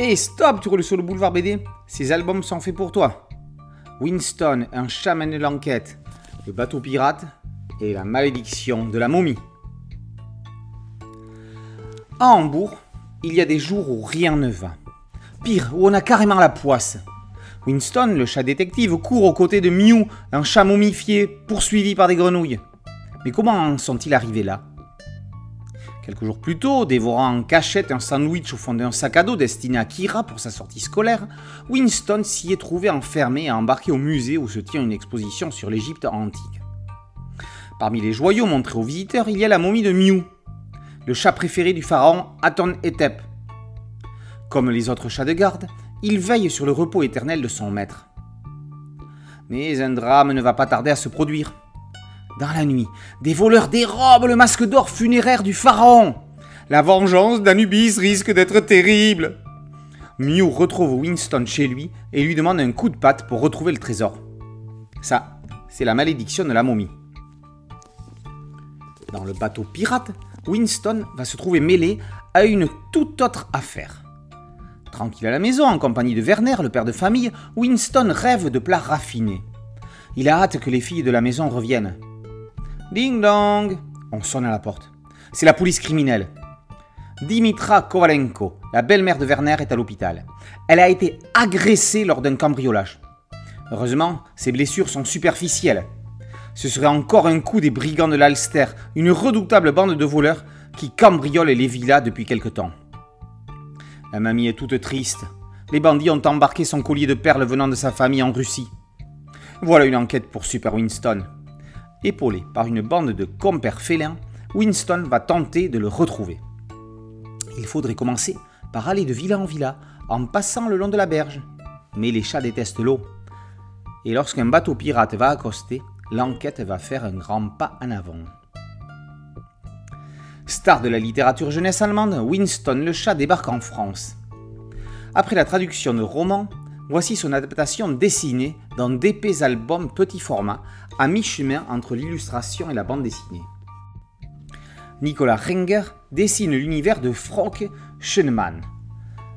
Hé, stop, tu roules sur le boulevard BD Ces albums sont faits pour toi. Winston, un chat mène l'enquête. Le bateau pirate et la malédiction de la momie. À Hambourg, il y a des jours où rien ne va. Pire, où on a carrément la poisse. Winston, le chat détective, court aux côtés de Mew, un chat momifié, poursuivi par des grenouilles. Mais comment en sont-ils arrivés là? Quelques jours plus tôt, dévorant en cachette un sandwich au fond d'un sac à dos destiné à Kira pour sa sortie scolaire, Winston s'y est trouvé enfermé et embarqué au musée où se tient une exposition sur l'Égypte antique. Parmi les joyaux montrés aux visiteurs, il y a la momie de Mew, le chat préféré du pharaon Aton Etep. Comme les autres chats de garde, il veille sur le repos éternel de son maître. Mais un drame ne va pas tarder à se produire. Dans la nuit, des voleurs dérobent le masque d'or funéraire du pharaon. La vengeance d'Anubis risque d'être terrible. Mew retrouve Winston chez lui et lui demande un coup de patte pour retrouver le trésor. Ça, c'est la malédiction de la momie. Dans le bateau pirate, Winston va se trouver mêlé à une toute autre affaire. Tranquille à la maison, en compagnie de Werner, le père de famille, Winston rêve de plats raffinés. Il a hâte que les filles de la maison reviennent. Ding dong On sonne à la porte. C'est la police criminelle. Dimitra Kovalenko, la belle-mère de Werner, est à l'hôpital. Elle a été agressée lors d'un cambriolage. Heureusement, ses blessures sont superficielles. Ce serait encore un coup des brigands de l'Alster, une redoutable bande de voleurs qui cambriolent les villas depuis quelque temps. La mamie est toute triste. Les bandits ont embarqué son collier de perles venant de sa famille en Russie. Voilà une enquête pour Super Winston. Épaulé par une bande de compères félins, Winston va tenter de le retrouver. Il faudrait commencer par aller de villa en villa en passant le long de la berge. Mais les chats détestent l'eau. Et lorsqu'un bateau pirate va accoster, l'enquête va faire un grand pas en avant. Star de la littérature jeunesse allemande, Winston le chat débarque en France. Après la traduction de romans, voici son adaptation dessinée dans d'épais albums petit format, à mi-chemin entre l'illustration et la bande dessinée. Nicolas Renger dessine l'univers de Frock Schönemann.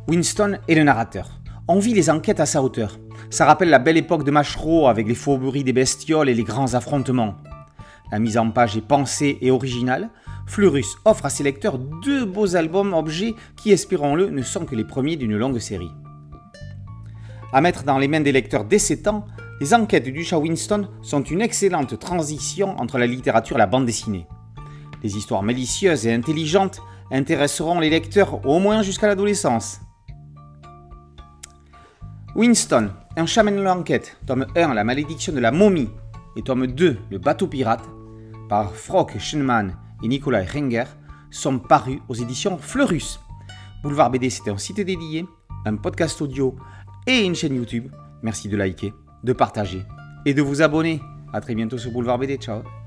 Winston est le narrateur. On vit les enquêtes à sa hauteur. Ça rappelle la belle époque de Machereau avec les fourberies des bestioles et les grands affrontements. La mise en page est pensée et originale. Fleurus offre à ses lecteurs deux beaux albums objets qui, espérons-le, ne sont que les premiers d'une longue série. À mettre dans les mains des lecteurs dès 7 ans, les enquêtes du chat Winston sont une excellente transition entre la littérature et la bande dessinée. Les histoires malicieuses et intelligentes intéresseront les lecteurs au moins jusqu'à l'adolescence. Winston, un chat mène l'enquête, tome 1, La malédiction de la momie, et tome 2, Le bateau pirate, par Frock Schenman et Nicolas Renger, sont parus aux éditions Fleurus. Boulevard BD, c'est un site dédié, un podcast audio et une chaîne YouTube. Merci de liker, de partager et de vous abonner. A très bientôt sur Boulevard BD. Ciao